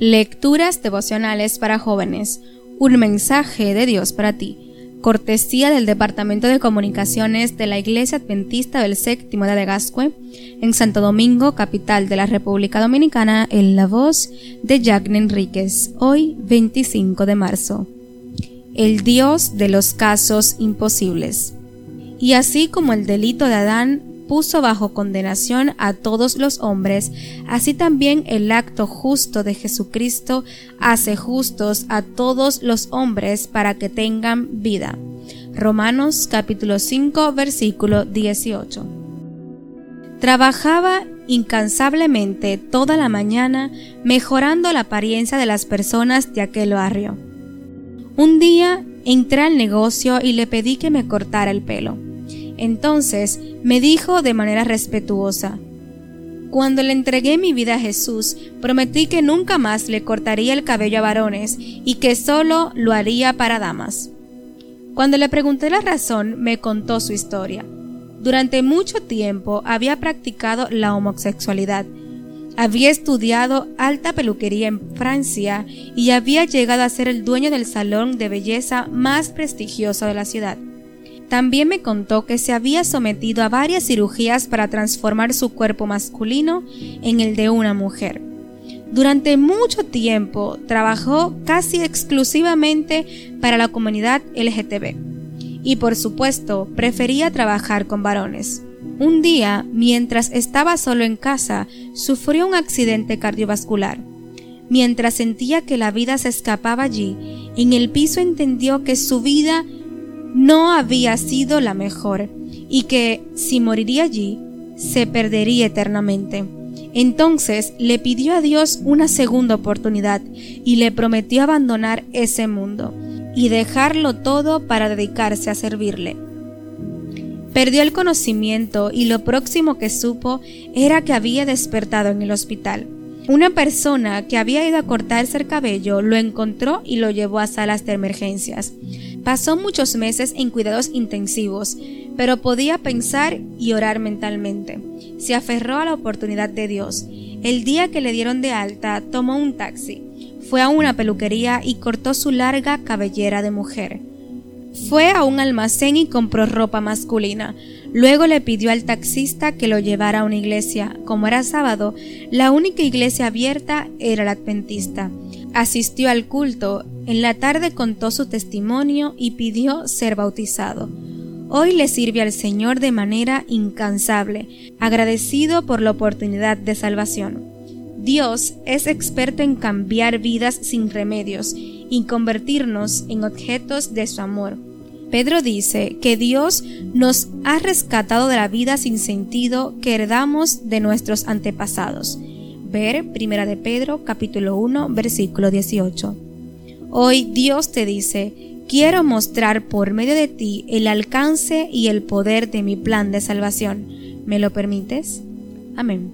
Lecturas devocionales para jóvenes. Un mensaje de Dios para ti. Cortesía del Departamento de Comunicaciones de la Iglesia Adventista del Séptimo de Gascue, en Santo Domingo, capital de la República Dominicana, en la voz de Jacqueline Enríquez, hoy 25 de marzo. El Dios de los casos imposibles. Y así como el delito de Adán puso bajo condenación a todos los hombres, así también el acto justo de Jesucristo hace justos a todos los hombres para que tengan vida. Romanos capítulo 5 versículo 18. Trabajaba incansablemente toda la mañana mejorando la apariencia de las personas de aquel barrio. Un día entré al negocio y le pedí que me cortara el pelo. Entonces me dijo de manera respetuosa, Cuando le entregué mi vida a Jesús, prometí que nunca más le cortaría el cabello a varones y que solo lo haría para damas. Cuando le pregunté la razón, me contó su historia. Durante mucho tiempo había practicado la homosexualidad. Había estudiado alta peluquería en Francia y había llegado a ser el dueño del salón de belleza más prestigioso de la ciudad. También me contó que se había sometido a varias cirugías para transformar su cuerpo masculino en el de una mujer. Durante mucho tiempo trabajó casi exclusivamente para la comunidad LGTB y por supuesto prefería trabajar con varones. Un día, mientras estaba solo en casa, sufrió un accidente cardiovascular. Mientras sentía que la vida se escapaba allí, en el piso entendió que su vida no había sido la mejor y que si moriría allí, se perdería eternamente. Entonces le pidió a Dios una segunda oportunidad y le prometió abandonar ese mundo y dejarlo todo para dedicarse a servirle. Perdió el conocimiento y lo próximo que supo era que había despertado en el hospital. Una persona que había ido a cortarse el cabello lo encontró y lo llevó a salas de emergencias. Pasó muchos meses en cuidados intensivos, pero podía pensar y orar mentalmente. Se aferró a la oportunidad de Dios. El día que le dieron de alta, tomó un taxi, fue a una peluquería y cortó su larga cabellera de mujer. Fue a un almacén y compró ropa masculina. Luego le pidió al taxista que lo llevara a una iglesia. Como era sábado, la única iglesia abierta era la adventista. Asistió al culto, en la tarde contó su testimonio y pidió ser bautizado. Hoy le sirve al Señor de manera incansable, agradecido por la oportunidad de salvación. Dios es experto en cambiar vidas sin remedios y convertirnos en objetos de su amor. Pedro dice que Dios nos ha rescatado de la vida sin sentido que heredamos de nuestros antepasados. Ver Primera de Pedro capítulo 1 versículo 18. Hoy Dios te dice, quiero mostrar por medio de ti el alcance y el poder de mi plan de salvación. ¿Me lo permites? Amén.